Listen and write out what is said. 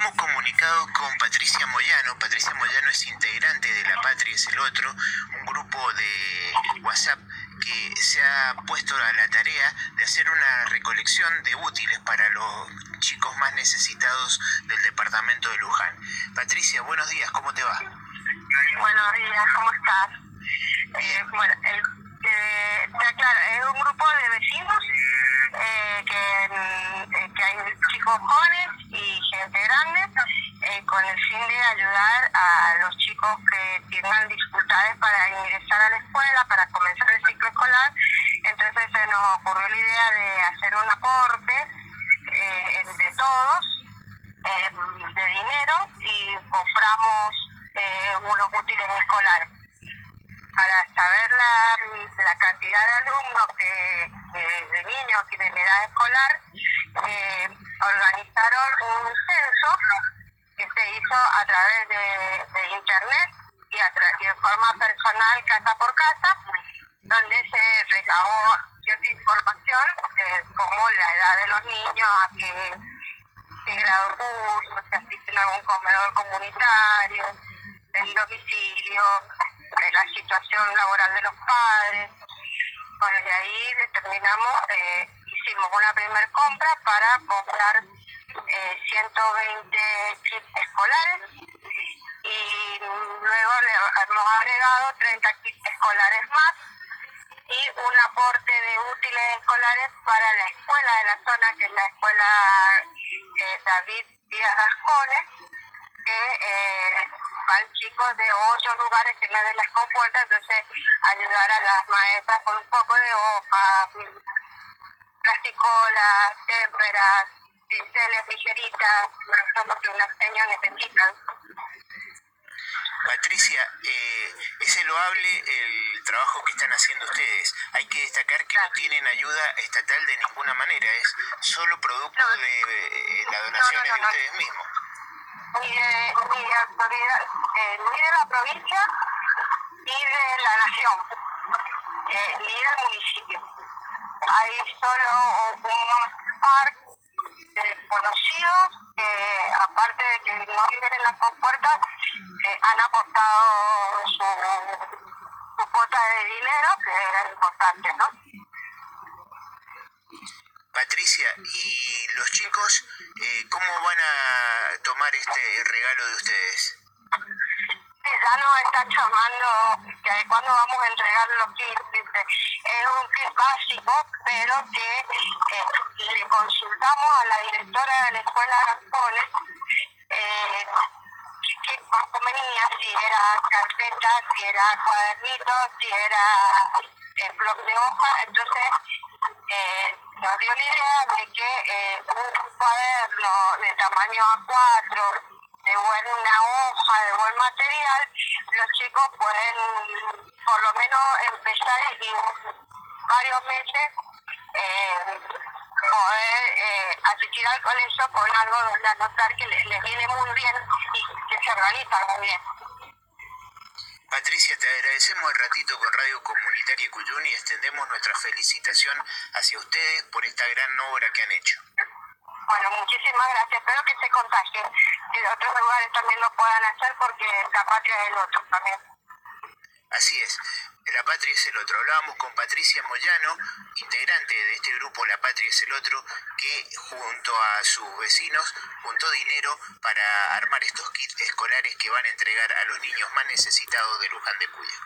estamos comunicados con Patricia Moyano. Patricia Moyano es integrante de La Patria es el Otro, un grupo de WhatsApp que se ha puesto a la tarea de hacer una recolección de útiles para los chicos más necesitados del departamento de Luján. Patricia, buenos días, ¿cómo te va? Buenos días, ¿cómo estás? Eh, bueno, el, eh, claro, es un grupo de vecinos eh, que, mm, que, hay chicos jóvenes y gente grande con el fin de ayudar a los chicos que tengan dificultades para ingresar a la escuela, para comenzar el ciclo escolar. Entonces se nos ocurrió la idea de hacer un aporte entre todos de dinero y compramos unos útiles escolares para saber la, la cantidad de alumnos que, de niños que tienen edad escolar, eh, organizaron un censo a través de, internet y, a de forma personal casa por casa, donde se recabó cierta información eh, como la edad de los niños, a qué, grado curso, si asisten a algún comedor comunitario, el domicilio, la situación laboral de los padres. Bueno, y ahí determinamos, eh, hicimos una primera compra para comprar eh, 120 kits escolares y luego le hemos agregado 30 kits escolares más y un aporte de útiles escolares para la escuela de la zona, que es la escuela eh, David Díaz que eh, van chicos de ocho lugares que no de las compuertas, entonces ayudar a las maestras con un poco de hojas, plasticolas, témperas, pinceles, tijeritas, lo que unas señas necesitan. Patricia, eh, es loable el trabajo que están haciendo ustedes. Hay que destacar que no tienen ayuda estatal de ninguna manera, es solo producto de eh, las donaciones de ustedes mismos ni de, ni de autoridad, eh, ni de la provincia, ni de la nación, eh, ni del municipio. Hay solo un par de conocidos que, aparte de que no viven en las compuertas, eh, han aportado su, su cuota de dinero, que era importante, ¿no? Patricia, ¿y los chicos eh, cómo van a tomar este regalo de ustedes? ya nos está llamando que cuando vamos a entregar los kits, es un kit básico, pero que eh, le consultamos a la directora de la escuela Gascones eh, qué venía, si era carpeta, si era cuadernito, si era eh, blog de hoja, entonces eh, nos dio la idea de que eh, un cuaderno de tamaño A4, de buena hoja, de buen material, los chicos pueden por lo menos empezar en varios meses eh, poder eh, asistir al colegio con algo donde anotar que les, les viene muy bien y que se organizan muy bien. Patricia, te agradecemos el ratito con Radio Comunitaria Cuyuni y extendemos nuestra felicitación hacia ustedes por esta gran obra que han hecho. Bueno, muchísimas gracias. Espero que se contagien de otros lugares también lo puedan hacer porque la patria es el otro también. Así es. La Patria es el otro. Hablábamos con Patricia Moyano, integrante de este grupo La Patria es el otro, que junto a sus vecinos juntó dinero para armar estos kits escolares que van a entregar a los niños más necesitados de Luján de Cuyo.